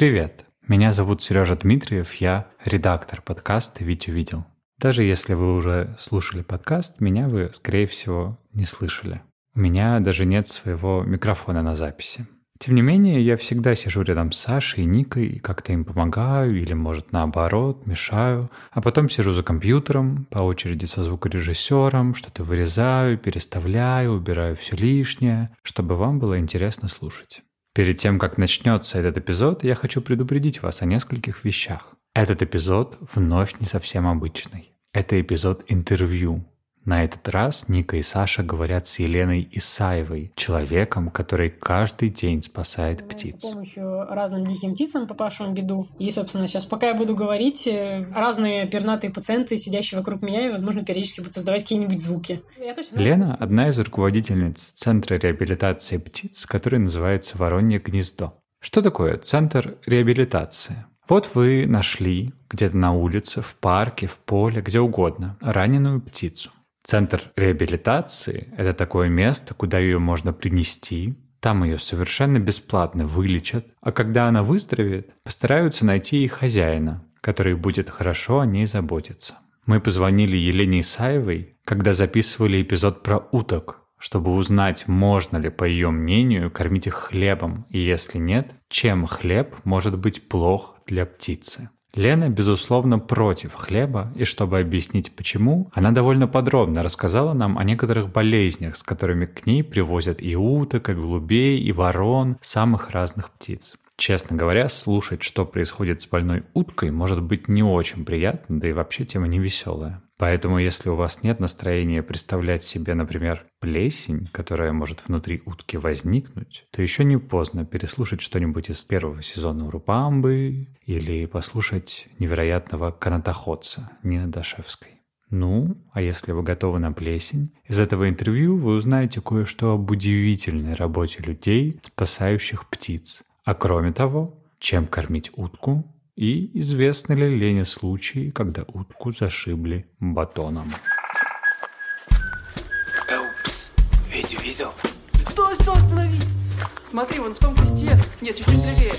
Привет! Меня зовут Сережа Дмитриев, я редактор подкаста «Ведь увидел». Даже если вы уже слушали подкаст, меня вы, скорее всего, не слышали. У меня даже нет своего микрофона на записи. Тем не менее, я всегда сижу рядом с Сашей и Никой и как-то им помогаю, или, может, наоборот, мешаю, а потом сижу за компьютером, по очереди со звукорежиссером, что-то вырезаю, переставляю, убираю все лишнее, чтобы вам было интересно слушать. Перед тем, как начнется этот эпизод, я хочу предупредить вас о нескольких вещах. Этот эпизод вновь не совсем обычный. Это эпизод интервью. На этот раз Ника и Саша говорят с Еленой Исаевой, человеком, который каждый день спасает птиц. С помощью разным диким птицам попавшим в беду. И, собственно, сейчас, пока я буду говорить, э, разные пернатые пациенты, сидящие вокруг меня, и, возможно, периодически будут издавать какие-нибудь звуки. Лена – одна из руководительниц Центра реабилитации птиц, который называется «Воронье гнездо». Что такое Центр реабилитации? Вот вы нашли где-то на улице, в парке, в поле, где угодно, раненую птицу. Центр реабилитации – это такое место, куда ее можно принести, там ее совершенно бесплатно вылечат, а когда она выздоровеет, постараются найти и хозяина, который будет хорошо о ней заботиться. Мы позвонили Елене Исаевой, когда записывали эпизод про уток, чтобы узнать, можно ли, по ее мнению, кормить их хлебом, и если нет, чем хлеб может быть плох для птицы. Лена, безусловно, против хлеба, и чтобы объяснить почему, она довольно подробно рассказала нам о некоторых болезнях, с которыми к ней привозят и уток, и голубей, и ворон, самых разных птиц. Честно говоря, слушать, что происходит с больной уткой, может быть не очень приятно, да и вообще тема не веселая. Поэтому, если у вас нет настроения представлять себе, например, плесень, которая может внутри утки возникнуть, то еще не поздно переслушать что-нибудь из первого сезона Урупамбы или послушать невероятного канатоходца Нины Дашевской. Ну, а если вы готовы на плесень, из этого интервью вы узнаете кое-что об удивительной работе людей, спасающих птиц. А кроме того, чем кормить утку и известны ли Лене случаи, когда утку зашибли батоном. Упс, ведь видел? Стой, стой, остановись! Смотри, вон в том кусте. Нет, чуть-чуть левее.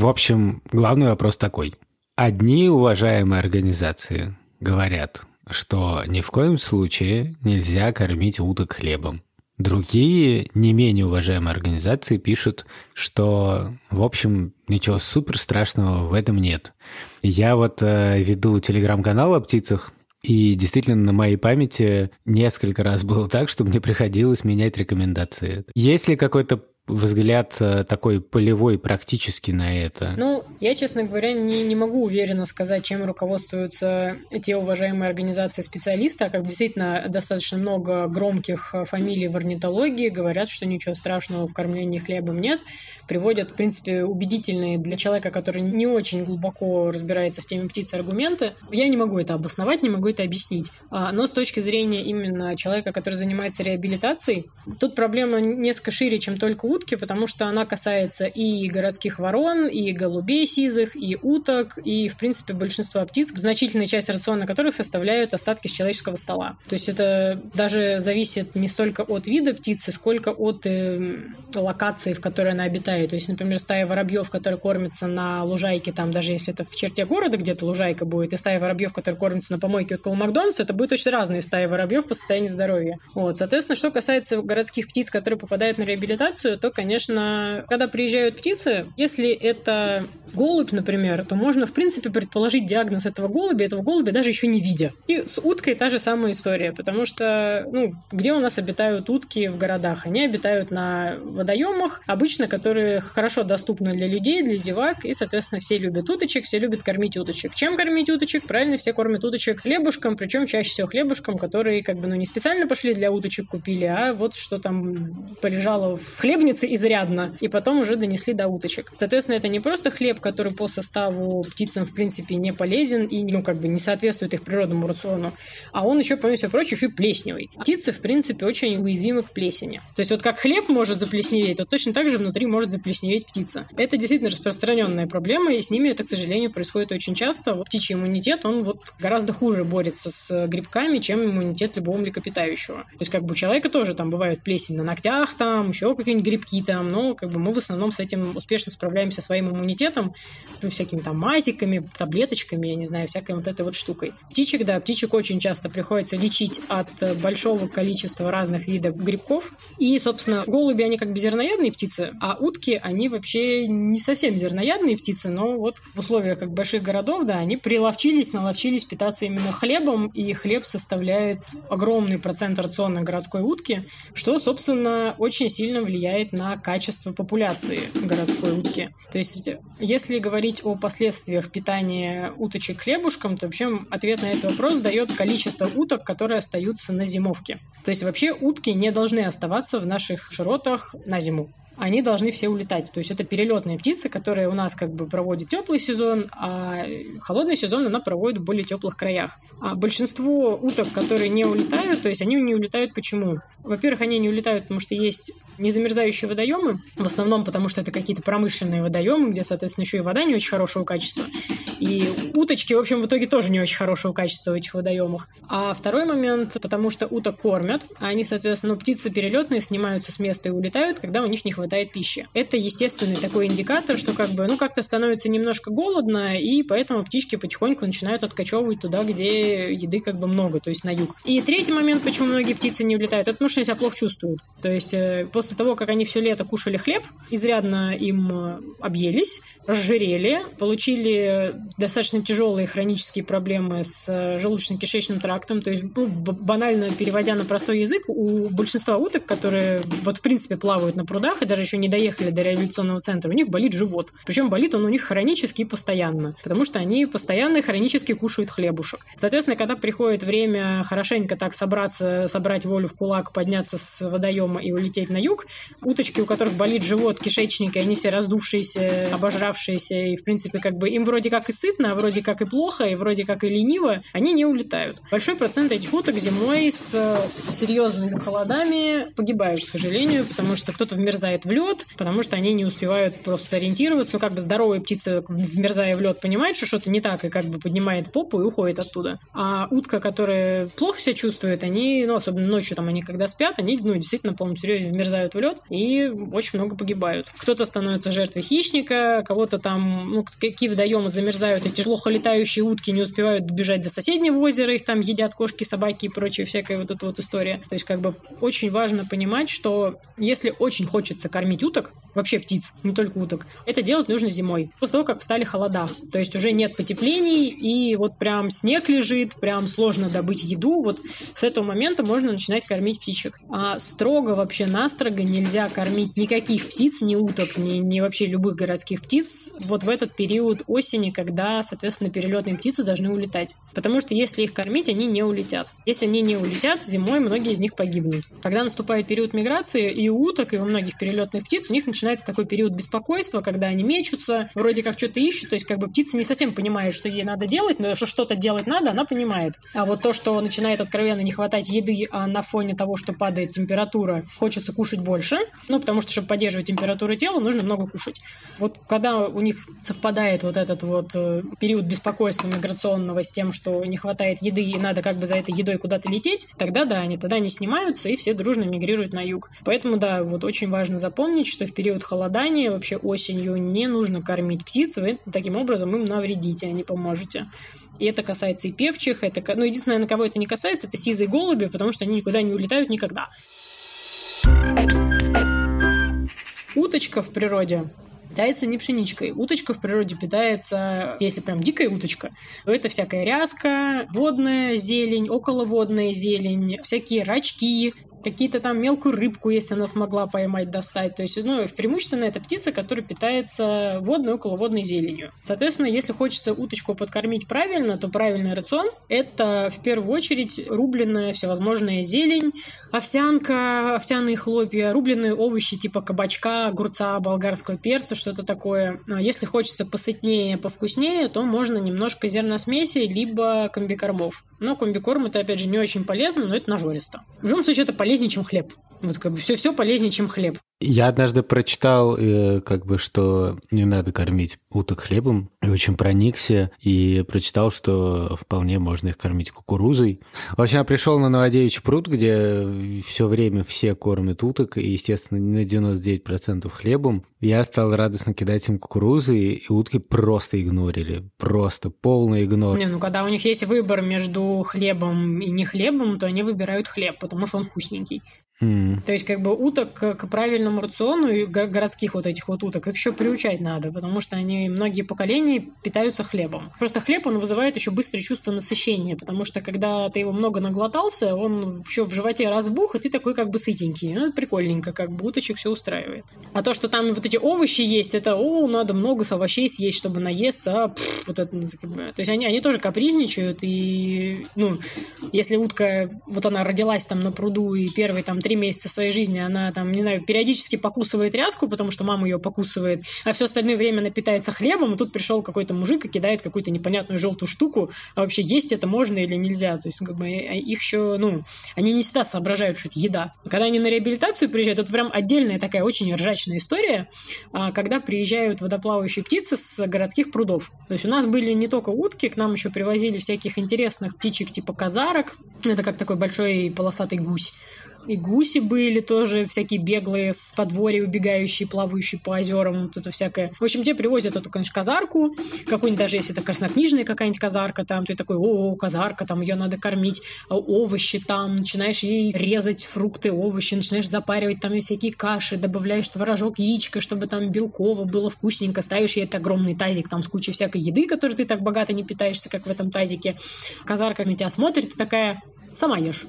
В общем, главный вопрос такой. Одни уважаемые организации говорят, что ни в коем случае нельзя кормить уток хлебом. Другие, не менее уважаемые организации пишут, что, в общем, ничего супер страшного в этом нет. Я вот э, веду телеграм-канал о птицах, и действительно на моей памяти несколько раз было так, что мне приходилось менять рекомендации. Есть ли какой-то взгляд э, такой полевой практически на это? Ну, я, честно говоря, не, не могу уверенно сказать, чем руководствуются те уважаемые организации специалисты, а как действительно достаточно много громких э, фамилий в орнитологии говорят, что ничего страшного в кормлении хлебом нет, приводят, в принципе, убедительные для человека, который не очень глубоко разбирается в теме птиц аргументы. Я не могу это обосновать, не могу это объяснить. А, но с точки зрения именно человека, который занимается реабилитацией, тут проблема несколько шире, чем только утки, потому что она касается и городских ворон, и голубей сизых, и уток, и, в принципе, большинства птиц, значительная часть рациона которых составляют остатки с человеческого стола. То есть это даже зависит не столько от вида птицы, сколько от э, локации, в которой она обитает. То есть, например, стая воробьев, которая кормится на лужайке, там, даже если это в черте города где-то лужайка будет, и стая воробьев, которая кормится на помойке около Макдональдса, это будут очень разные стаи воробьев по состоянию здоровья. Вот, соответственно, что касается городских птиц, которые попадают на реабилитацию, то, конечно, когда приезжают птицы, если это голубь, например, то можно, в принципе, предположить диагноз этого голубя, этого голубя даже еще не видя. И с уткой та же самая история, потому что, ну, где у нас обитают утки в городах? Они обитают на водоемах, обычно, которые хорошо доступны для людей, для зевак, и, соответственно, все любят уточек, все любят кормить уточек. Чем кормить уточек? Правильно, все кормят уточек хлебушком, причем чаще всего хлебушком, которые, как бы, ну, не специально пошли для уточек купили, а вот что там полежало в хлебнице изрядно, и потом уже донесли до уточек. Соответственно, это не просто хлеб, который по составу птицам, в принципе, не полезен и, ну, как бы не соответствует их природному рациону. А он еще, помимо всего прочего, еще и плесневый. Птицы, в принципе, очень уязвимы к плесени. То есть вот как хлеб может заплесневеть, то точно так же внутри может заплесневеть птица. Это действительно распространенная проблема, и с ними это, к сожалению, происходит очень часто. Вот птичий иммунитет, он вот гораздо хуже борется с грибками, чем иммунитет любого млекопитающего. То есть как бы у человека тоже там бывают плесень на ногтях, там еще какие-нибудь грибки там, но как бы мы в основном с этим успешно справляемся своим иммунитетом, ну, всякими там мазиками, таблеточками, я не знаю, всякой вот этой вот штукой. Птичек, да, птичек очень часто приходится лечить от большого количества разных видов грибков. И, собственно, голуби, они как бы зерноядные птицы, а утки, они вообще не совсем зерноядные птицы, но вот в условиях как больших городов, да, они приловчились, наловчились питаться именно хлебом, и хлеб составляет огромный процент рациона городской утки, что, собственно, очень сильно влияет на качество популяции городской утки. То есть, если говорить о последствиях питания уточек хлебушком, то вообще ответ на этот вопрос дает количество уток, которые остаются на зимовке. То есть вообще утки не должны оставаться в наших широтах на зиму они должны все улетать. То есть это перелетные птицы, которые у нас как бы проводят теплый сезон, а холодный сезон она проводит в более теплых краях. А большинство уток, которые не улетают, то есть они не улетают почему? Во-первых, они не улетают, потому что есть незамерзающие водоемы, в основном потому что это какие-то промышленные водоемы, где, соответственно, еще и вода не очень хорошего качества. И уточки, в общем, в итоге тоже не очень хорошего качества в этих водоемах. А второй момент, потому что уток кормят, а они, соответственно, ну, птицы перелетные снимаются с места и улетают, когда у них не хватает пищи. Это естественный такой индикатор, что как бы, ну, как-то становится немножко голодно, и поэтому птички потихоньку начинают откачевывать туда, где еды как бы много, то есть на юг. И третий момент, почему многие птицы не улетают, это потому что они себя плохо чувствуют. То есть э, после того, как они все лето кушали хлеб, изрядно им э, объелись, разжирели, получили достаточно тяжелые хронические проблемы с э, желудочно-кишечным трактом, то есть, ну, банально переводя на простой язык, у большинства уток, которые вот в принципе плавают на прудах и даже еще не доехали до реабилитационного центра, у них болит живот. Причем болит он у них хронически и постоянно, потому что они постоянно и хронически кушают хлебушек. Соответственно, когда приходит время хорошенько так собраться, собрать волю в кулак, подняться с водоема и улететь на юг, уточки, у которых болит живот, кишечник, и они все раздувшиеся, обожравшиеся, и, в принципе, как бы им вроде как и сытно, а вроде как и плохо, и вроде как и лениво, они не улетают. Большой процент этих уток зимой с серьезными холодами погибают, к сожалению, потому что кто-то вмерзает в лед, потому что они не успевают просто ориентироваться. Ну, как бы здоровая птица, вмерзая в лед, понимает, что что-то не так, и как бы поднимает попу и уходит оттуда. А утка, которая плохо себя чувствует, они, ну, особенно ночью, там, они когда спят, они, ну, действительно, по-моему, серьезно вмерзают в лед и очень много погибают. Кто-то становится жертвой хищника, кого-то там, ну, какие водоемы замерзают, эти плохо летающие утки не успевают добежать до соседнего озера, их там едят кошки, собаки и прочее, всякая вот эта вот история. То есть, как бы, очень важно понимать, что если очень хочется кормить уток, вообще птиц, не только уток, это делать нужно зимой, после того, как встали холода. То есть уже нет потеплений, и вот прям снег лежит, прям сложно добыть еду, вот с этого момента можно начинать кормить птичек. А строго вообще настрого нельзя кормить никаких птиц, ни уток, ни, ни вообще любых городских птиц вот в этот период осени, когда, соответственно, перелетные птицы должны улетать. Потому что если их кормить, они не улетят. Если они не улетят, зимой многие из них погибнут. Когда наступает период миграции, и у уток, и у многих перелетных птиц, у них начинается такой период беспокойства, когда они мечутся, вроде как что-то ищут, то есть как бы птица не совсем понимает, что ей надо делать, но что что-то делать надо, она понимает. А вот то, что начинает откровенно не хватать еды, а на фоне того, что падает температура, хочется кушать больше, ну, потому что, чтобы поддерживать температуру тела, нужно много кушать. Вот когда у них совпадает вот этот вот э, период беспокойства миграционного с тем, что не хватает еды и надо как бы за этой едой куда-то лететь, тогда да, они тогда не снимаются и все дружно мигрируют на юг. Поэтому да, вот очень важно запомнить, что в период холодания, вообще осенью, не нужно кормить птиц, вы таким образом им навредите, а не поможете. И это касается и певчих, это, ну, единственное, на кого это не касается, это сизые голуби, потому что они никуда не улетают никогда. Уточка в природе питается не пшеничкой. Уточка в природе питается, если прям дикая уточка, то это всякая ряска, водная зелень, околоводная зелень, всякие рачки, какие-то там мелкую рыбку, если она смогла поймать, достать. То есть, ну, преимущественно это птица, которая питается водной, околоводной зеленью. Соответственно, если хочется уточку подкормить правильно, то правильный рацион – это в первую очередь рубленная всевозможная зелень, овсянка, овсяные хлопья, рубленые овощи типа кабачка, огурца, болгарского перца, что-то такое. А если хочется посытнее, повкуснее, то можно немножко зерносмеси, либо комбикормов. Но комбикорм это, опять же, не очень полезно, но это нажористо. В любом случае, это полезнее, чем хлеб. Вот как бы все, все полезнее, чем хлеб. Я однажды прочитал, э, как бы, что не надо кормить уток хлебом, и очень проникся, и прочитал, что вполне можно их кормить кукурузой. В общем, я пришел на Новодевичий пруд, где все время все кормят уток, и, естественно, на 99% хлебом. Я стал радостно кидать им кукурузы, и утки просто игнорили. Просто полный игнор. Не, ну когда у них есть выбор между хлебом и не хлебом, то они выбирают хлеб, потому что он вкусненький. Mm. То есть, как бы уток к правильному рациону и городских вот этих вот уток их еще приучать надо, потому что они многие поколения питаются хлебом. Просто хлеб, он вызывает еще быстрое чувство насыщения, потому что когда ты его много наглотался, он еще в животе разбух, и ты такой как бы сытенький. Ну, прикольненько, как бы уточек все устраивает. А то, что там вот эти овощи есть, это, о, надо много овощей съесть, чтобы наесться, а, пфф, вот это, ну. То есть они, они тоже капризничают, и, ну, если утка, вот она родилась там на пруду, и первые там три месяца своей жизни она там, не знаю, периодически покусывает ряску, потому что мама ее покусывает, а все остальное время она питается хлебом, и тут пришел какой-то мужик и кидает какую-то непонятную желтую штуку, а вообще есть это можно или нельзя. То есть, как бы, э, их еще, ну, они не всегда соображают, что это еда. Когда они на реабилитацию приезжают, это прям отдельная такая очень ржачная история, а, когда приезжают водоплавающие птицы с городских прудов. То есть у нас были не только утки, к нам еще привозили всяких интересных птичек типа казарок. Это как такой большой полосатый гусь и гуси были тоже всякие беглые с подворья убегающие, плавающие по озерам, вот это всякое. В общем, тебе привозят эту, конечно, казарку, какую-нибудь даже если это краснокнижная какая-нибудь казарка, там ты такой, о, казарка, там ее надо кормить, а овощи там, начинаешь ей резать фрукты, овощи, начинаешь запаривать там всякие каши, добавляешь творожок, яичко, чтобы там белково было вкусненько, ставишь ей этот огромный тазик там с кучей всякой еды, которой ты так богато не питаешься, как в этом тазике. Казарка на тебя смотрит и такая, сама ешь.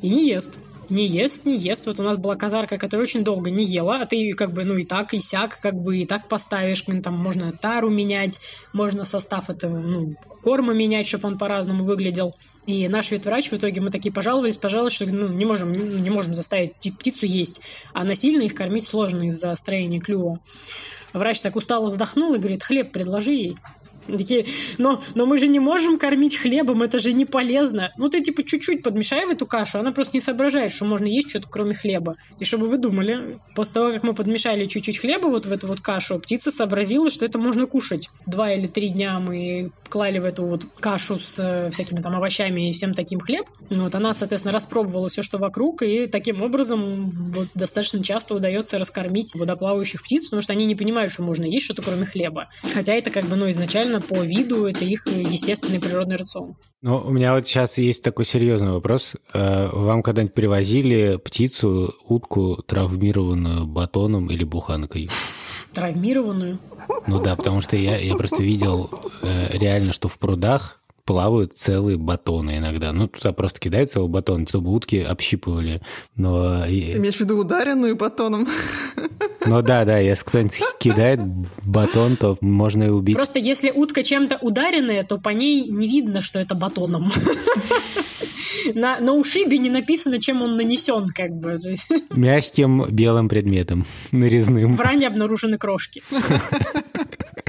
И не ест не ест, не ест. Вот у нас была казарка, которая очень долго не ела, а ты как бы, ну, и так, и сяк, как бы, и так поставишь, там можно тару менять, можно состав этого, ну, корма менять, чтобы он по-разному выглядел. И наш ветврач в итоге мы такие пожаловались, пожаловались, что ну, не можем, не можем заставить птицу есть, а насильно их кормить сложно из-за строения клюва. Врач так устало вздохнул и говорит, хлеб предложи ей. Такие, но, но мы же не можем кормить хлебом, это же не полезно. Ну, ты типа чуть-чуть подмешай в эту кашу, она просто не соображает, что можно есть что-то кроме хлеба. И чтобы вы думали, после того, как мы подмешали чуть-чуть хлеба вот в эту вот кашу, птица сообразила, что это можно кушать. Два или три дня мы клали в эту вот кашу с э, всякими там овощами и всем таким хлеб. Вот она, соответственно, распробовала все, что вокруг, и таким образом вот достаточно часто удается раскормить водоплавающих птиц, потому что они не понимают, что можно есть что-то кроме хлеба. Хотя это как бы, ну, изначально реально по виду это их естественный природный рацион. Ну, у меня вот сейчас есть такой серьезный вопрос. Э, вам когда-нибудь привозили птицу, утку, травмированную батоном или буханкой? Травмированную? Ну да, потому что я, я просто видел э, реально, что в прудах плавают целые батоны иногда. Ну, туда просто кидают целый батон, чтобы утки общипывали. Но... Ты имеешь в виду ударенную батоном? Ну да, да, если кто-нибудь кидает батон, то можно и убить. Просто если утка чем-то ударенная, то по ней не видно, что это батоном. На, на ушибе не написано, чем он нанесен, как бы. Мягким белым предметом, нарезным. В ране обнаружены крошки.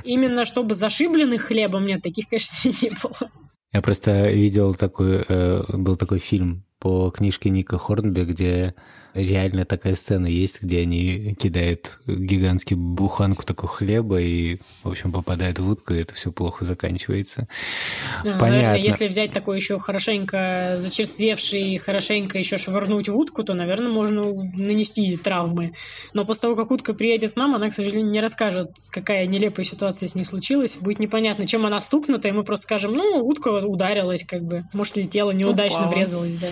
Именно чтобы зашибленных хлебом нет, таких, конечно, не было. Я просто видел такой, э, был такой фильм по книжке Ника Хорнби, где реально такая сцена есть, где они кидают гигантский буханку такого хлеба и, в общем, попадают в утку, и это все плохо заканчивается. Ну, Понятно. Наверное, если взять такой еще хорошенько зачерствевший, хорошенько еще швырнуть в утку, то, наверное, можно нанести травмы. Но после того, как утка приедет к нам, она, к сожалению, не расскажет, какая нелепая ситуация с ней случилась. Будет непонятно, чем она стукнута, и мы просто скажем, ну, утка ударилась, как бы. Может, летела, неудачно Упала. врезалась, да.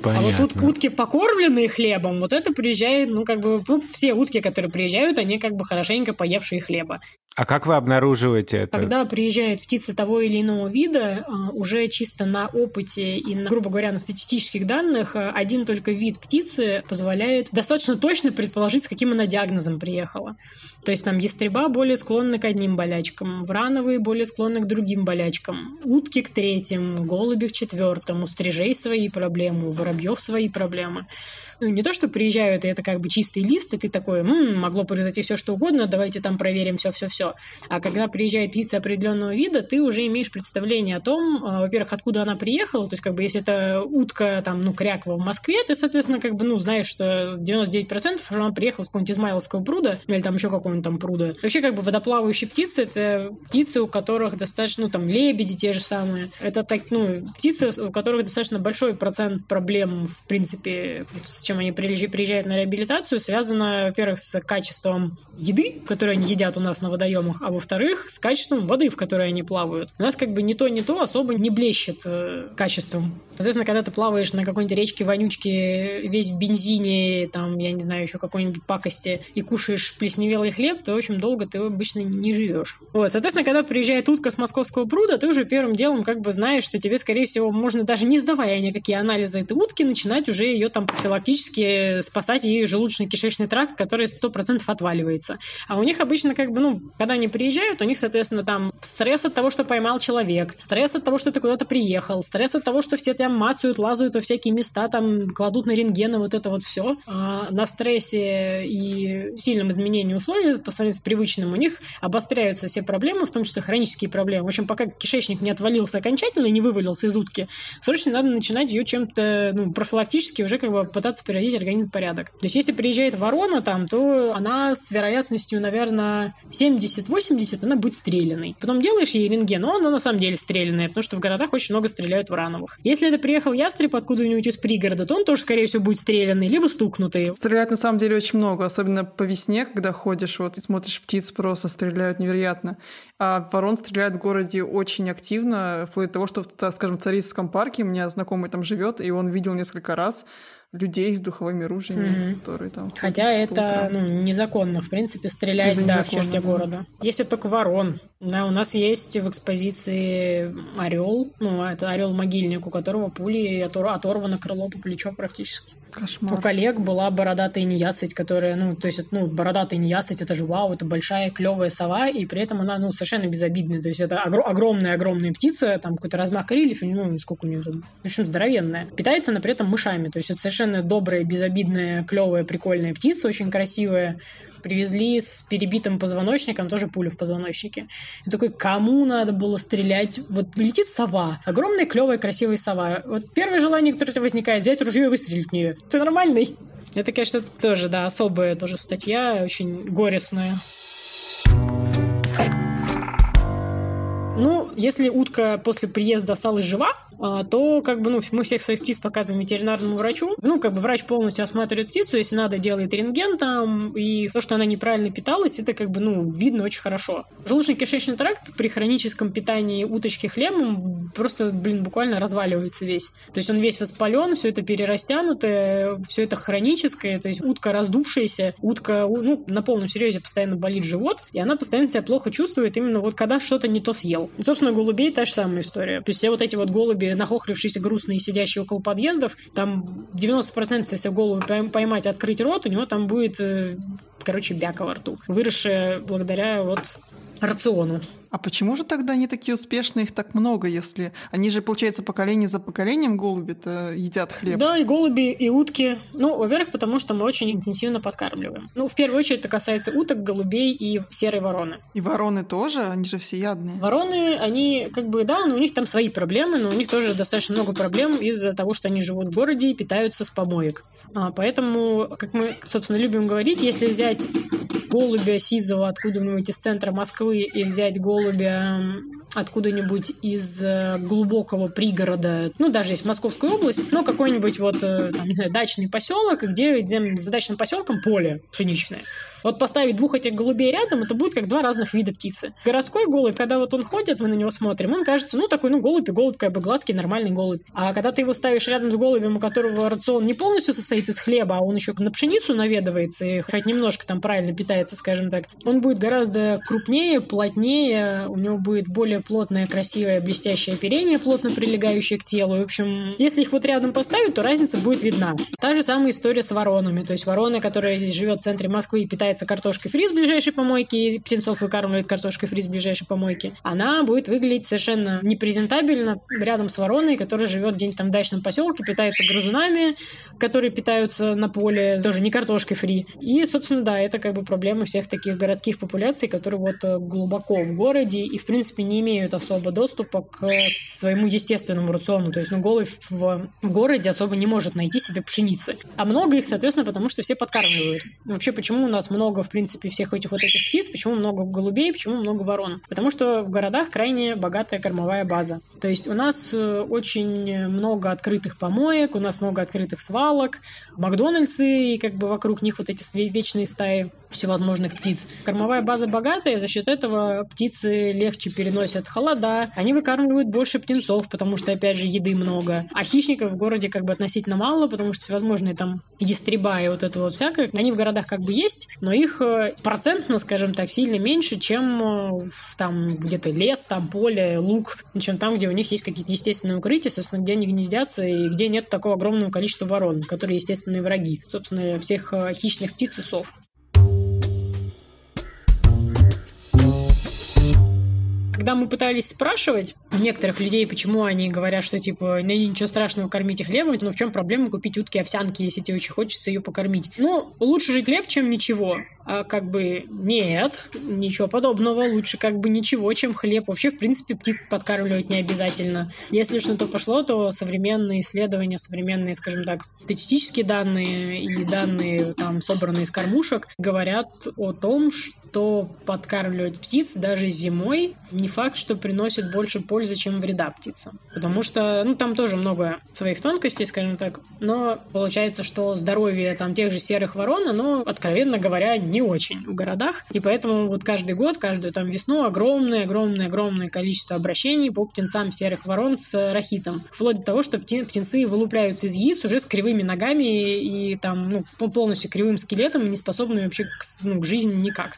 Понятно. А вот тут утки, покормленные хлебом, вот это приезжает, ну, как бы, ну, все утки, которые приезжают, они как бы хорошенько поевшие хлеба. А как вы обнаруживаете это? Когда приезжает птица того или иного вида, а, уже чисто на опыте и, на, грубо говоря, на статистических данных, а, один только вид птицы позволяет достаточно точно предположить, с каким она диагнозом приехала. То есть там ястреба более склонны к одним болячкам, врановые более склонны к другим болячкам, утки к третьим, голуби к четвертым, у стрижей свои проблемы, у воробьев свои проблемы ну, не то, что приезжают, и это как бы чистый лист, и ты такой, м-м, могло произойти все что угодно, давайте там проверим все-все-все. А когда приезжает птица определенного вида, ты уже имеешь представление о том, а, во-первых, откуда она приехала, то есть как бы если это утка там, ну, кряква в Москве, ты, соответственно, как бы, ну, знаешь, что 99% что она приехала с какого-нибудь Измайловского пруда, или там еще какого-нибудь там пруда. Вообще, как бы водоплавающие птицы, это птицы, у которых достаточно, ну, там, лебеди те же самые. Это так, ну, птицы, у которых достаточно большой процент проблем, в принципе, с чем они приезжают на реабилитацию, связано, во-первых, с качеством еды, которую они едят у нас на водоемах, а во-вторых, с качеством воды, в которой они плавают. У нас как бы ни то, ни то особо не блещет э, качеством. Соответственно, когда ты плаваешь на какой-нибудь речке вонючке, весь в бензине, там, я не знаю, еще какой-нибудь пакости, и кушаешь плесневелый хлеб, то, в общем, долго ты обычно не живешь. Вот, соответственно, когда приезжает утка с московского пруда, ты уже первым делом как бы знаешь, что тебе, скорее всего, можно даже не сдавая никакие анализы утки, начинать уже ее там профилактически спасать ее желудочно-кишечный тракт, который 100% отваливается. А у них обычно как бы, ну, когда они приезжают, у них, соответственно, там стресс от того, что поймал человек, стресс от того, что ты куда-то приехал, стресс от того, что все там мацают, лазают во всякие места, там кладут на рентгены, вот это вот все. А на стрессе и сильном изменении условий по сравнению с привычным у них обостряются все проблемы, в том числе хронические проблемы. В общем, пока кишечник не отвалился окончательно, не вывалился из утки, срочно надо начинать ее чем-то ну, профилактически уже как бы пытаться приводить организм в порядок. То есть, если приезжает ворона там, то она с вероятностью, наверное, 70-80, она будет стреляной. Потом делаешь ей рентген, но она на самом деле стреляная, потому что в городах очень много стреляют врановых. Если это приехал ястреб откуда-нибудь из пригорода, то он тоже, скорее всего, будет стреляный, либо стукнутый. Стреляют на самом деле очень много, особенно по весне, когда ходишь, вот и смотришь птиц, просто стреляют невероятно. А ворон стреляет в городе очень активно, вплоть до того, что, скажем, в Царицком парке, у меня знакомый там живет, и он видел несколько раз людей с духовыми ружьями, mm-hmm. которые там... Хотя это ну, незаконно, в принципе, стрелять это да, в черте да. города. Если только ворон. Да, у нас есть в экспозиции орел, ну, это орел-могильник, у которого пули оторвано крыло по плечо практически. Кошмар. У коллег была бородатая неясыть, которая, ну, то есть, ну, бородатая неясыть, это же вау, это большая клевая сова, и при этом она, ну, совершенно безобидная. То есть, это огромная-огромная птица, там какой-то размах крыльев, ну, сколько у нее там, в общем, здоровенная. Питается она при этом мышами, то есть, это совершенно добрая, безобидная, клевая, прикольная птица, очень красивая привезли с перебитым позвоночником, тоже пулю в позвоночнике. И такой, кому надо было стрелять? Вот летит сова, огромная, клевая, красивая сова. Вот первое желание, которое у тебя возникает, взять ружье и выстрелить в нее. Ты нормальный? Это, конечно, тоже, да, особая тоже статья, очень горестная. Ну, если утка после приезда осталась жива, то как бы, ну, мы всех своих птиц показываем ветеринарному врачу. Ну, как бы врач полностью осматривает птицу, если надо, делает рентген там, и то, что она неправильно питалась, это как бы, ну, видно очень хорошо. Желудочно-кишечный тракт при хроническом питании уточки хлебом просто, блин, буквально разваливается весь. То есть он весь воспален, все это перерастянутое, все это хроническое, то есть утка раздувшаяся, утка, ну, на полном серьезе постоянно болит живот, и она постоянно себя плохо чувствует именно вот когда что-то не то съел. Собственно, голубей та же самая история. То есть все вот эти вот голуби нахохлившиеся, грустные, сидящие около подъездов, там 90% если голубя поймать, открыть рот, у него там будет, э, короче, бяка во рту, выросшая благодаря вот рациону. А почему же тогда они такие успешные, их так много, если они же, получается, поколение за поколением голуби-то едят хлеб? Да, и голуби, и утки. Ну, во-первых, потому что мы очень интенсивно подкармливаем. Ну, в первую очередь, это касается уток, голубей и серой вороны. И вороны тоже? Они же всеядные. Вороны, они как бы, да, но у них там свои проблемы, но у них тоже достаточно много проблем из-за того, что они живут в городе и питаются с помоек. А, поэтому, как мы, собственно, любим говорить, если взять голубя сизого откуда-нибудь из центра Москвы и взять голубя откуда-нибудь из э, глубокого пригорода, ну, даже есть Московская область, но какой-нибудь вот, э, там, не знаю, дачный поселок, где, где за дачным поселком поле пшеничное. Вот поставить двух этих голубей рядом, это будет как два разных вида птицы. Городской голубь, когда вот он ходит, мы на него смотрим, он кажется, ну, такой, ну, голубь и голубь, как бы гладкий, нормальный голубь. А когда ты его ставишь рядом с голубем, у которого рацион не полностью состоит из хлеба, а он еще на пшеницу наведывается и хоть немножко там правильно питается, скажем так, он будет гораздо крупнее, плотнее, у него будет более плотное, красивое, блестящее оперение, плотно прилегающее к телу. В общем, если их вот рядом поставить, то разница будет видна. Та же самая история с воронами. То есть ворона, которая здесь живет в центре Москвы и питается картошкой фри с ближайшей помойки, и птенцов выкармливает картошкой фри с ближайшей помойки, она будет выглядеть совершенно непрезентабельно рядом с вороной, которая живет где-нибудь там в дачном поселке, питается грызунами, которые питаются на поле, тоже не картошкой фри. И, собственно, да, это как бы проблема всех таких городских популяций, которые вот э, глубоко в городе и, в принципе, не имеют особо доступа к своему естественному рациону. То есть, ну, голубь в городе особо не может найти себе пшеницы. А много их, соответственно, потому что все подкармливают. Вообще, почему у нас много, в принципе, всех этих вот этих птиц, почему много голубей, почему много ворон? Потому что в городах крайне богатая кормовая база. То есть у нас э, очень много открытых помоек, у нас много открытых свалок, Макдональдсы, и как бы вокруг них вот эти вечные стаи всевозможных птиц. Кормовая база богатая, за счет этого птицы легче переносят холода, они выкармливают больше птенцов, потому что, опять же, еды много. А хищников в городе как бы относительно мало, потому что всевозможные там ястреба и вот это вот всякое, они в городах как бы есть, но их э, процентно, скажем так, сильно меньше, чем э, там где-то лес, там поле, луг, чем там, где у них есть какие-то естественные укрытия, собственно, где они гнездятся и где нет такого огромного количества ворон, которые естественные враги, собственно, всех э, хищных птиц и сов. Когда мы пытались спрашивать у некоторых людей, почему они говорят, что типа, ну ничего страшного кормить их хлебом, но в чем проблема купить утки овсянки, если тебе очень хочется ее покормить? Ну, лучше жить хлеб, чем ничего. А как бы нет, ничего подобного, лучше как бы ничего, чем хлеб. Вообще, в принципе, птиц подкармливать не обязательно. Если уж на то пошло, то современные исследования, современные, скажем так, статистические данные и данные, там, собранные из кормушек, говорят о том, что подкармливать птиц даже зимой не факт, что приносит больше пользы, чем вреда птицам. Потому что, ну, там тоже много своих тонкостей, скажем так, но получается, что здоровье там тех же серых ворон, оно, откровенно говоря, не очень в городах, и поэтому вот каждый год, каждую там весну огромное-огромное-огромное количество обращений по птенцам серых ворон с рахитом. Вплоть до того, что птенцы вылупляются из яиц уже с кривыми ногами и там, ну, полностью кривым скелетом и не способны вообще к, ну, к жизни никак.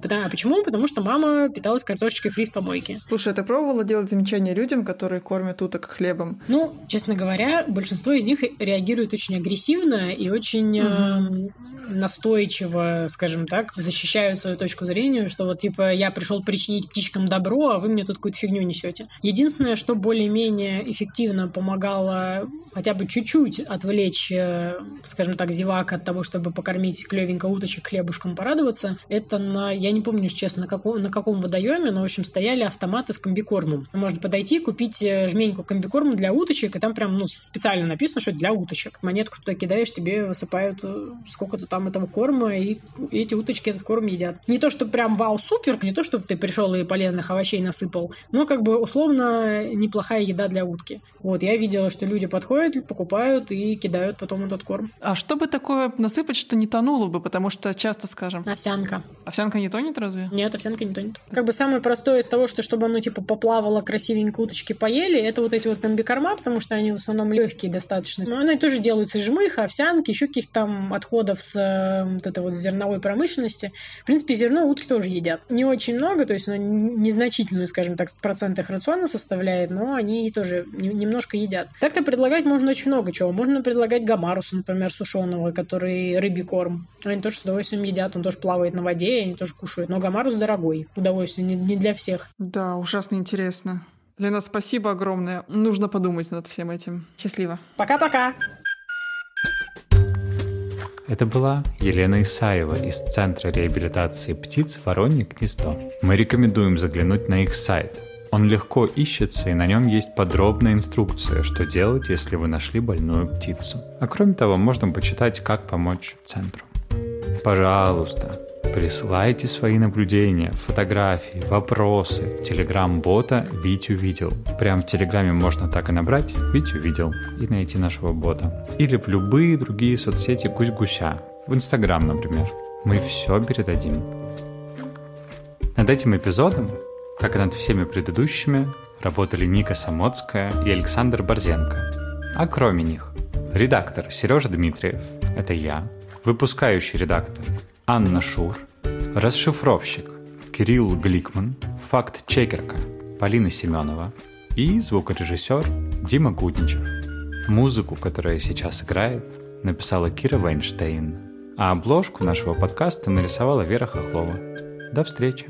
Потому, почему? Потому что мама питалась картошечкой фри с помойки. Слушай, а ты пробовала делать замечания людям, которые кормят уток хлебом? Ну, честно говоря, большинство из них реагирует очень агрессивно и очень угу. э, настойчиво, скажем так, защищают свою точку зрения, что вот типа я пришел причинить птичкам добро, а вы мне тут какую-то фигню несете. Единственное, что более-менее эффективно помогало хотя бы чуть-чуть отвлечь, э, скажем так, зевак от того, чтобы покормить клевенько уточек хлебушком порадоваться, это на я не помню, честно, на каком, на каком водоеме, но, в общем, стояли автоматы с комбикормом. Можно подойти, купить э, жменьку комбикорма для уточек, и там прям, ну, специально написано, что для уточек. Монетку туда кидаешь, тебе высыпают э, сколько-то там этого корма, и эти уточки этот корм едят. Не то, что прям вау-супер, не то, чтобы ты пришел и полезных овощей насыпал, но как бы условно неплохая еда для утки. Вот, я видела, что люди подходят, покупают и кидают потом этот корм. А что бы такое насыпать, что не тонуло бы, потому что часто скажем... Овсянка. Овсянка не тонет разве? Нет, овсянка не тонет. Как бы самое простое из того, что чтобы оно типа поплавало красивенько, уточки поели, это вот эти вот комбикорма, потому что они в основном легкие достаточно. Но они тоже делаются из жмыха, овсянки, еще каких-то там отходов с э, вот этой вот зерновой промышленности. В принципе, зерно утки тоже едят. Не очень много, то есть оно незначительную, скажем так, процентах рациона составляет, но они тоже немножко едят. Так-то предлагать можно очень много чего. Можно предлагать гамаруса, например, сушеного, который рыбий корм. Они тоже с удовольствием едят, он тоже плавает на воде, они тоже кушают. Но гамарус дорогой. Удовольствие не, не для всех. Да, ужасно интересно. Лена, спасибо огромное. Нужно подумать над всем этим. Счастливо. Пока-пока. Это была Елена Исаева из Центра реабилитации птиц «Воронье гнездо». Мы рекомендуем заглянуть на их сайт. Он легко ищется, и на нем есть подробная инструкция, что делать, если вы нашли больную птицу. А кроме того, можно почитать, как помочь центру. Пожалуйста, Присылайте свои наблюдения, фотографии, вопросы в телеграм-бота «Вить увидел». Прям в телеграме можно так и набрать «Вить увидел» и найти нашего бота. Или в любые другие соцсети «Гусь-гуся», в инстаграм, например. мы все передадим. Над этим эпизодом, как и над всеми предыдущими, работали Ника Самоцкая и Александр Борзенко. А кроме них, редактор Сережа Дмитриев, это я, выпускающий редактор Анна Шур, расшифровщик Кирилл Гликман, факт-чекерка Полина Семенова и звукорежиссер Дима Гудничев. Музыку, которая сейчас играет, написала Кира Вайнштейн, а обложку нашего подкаста нарисовала Вера Хохлова. До встречи!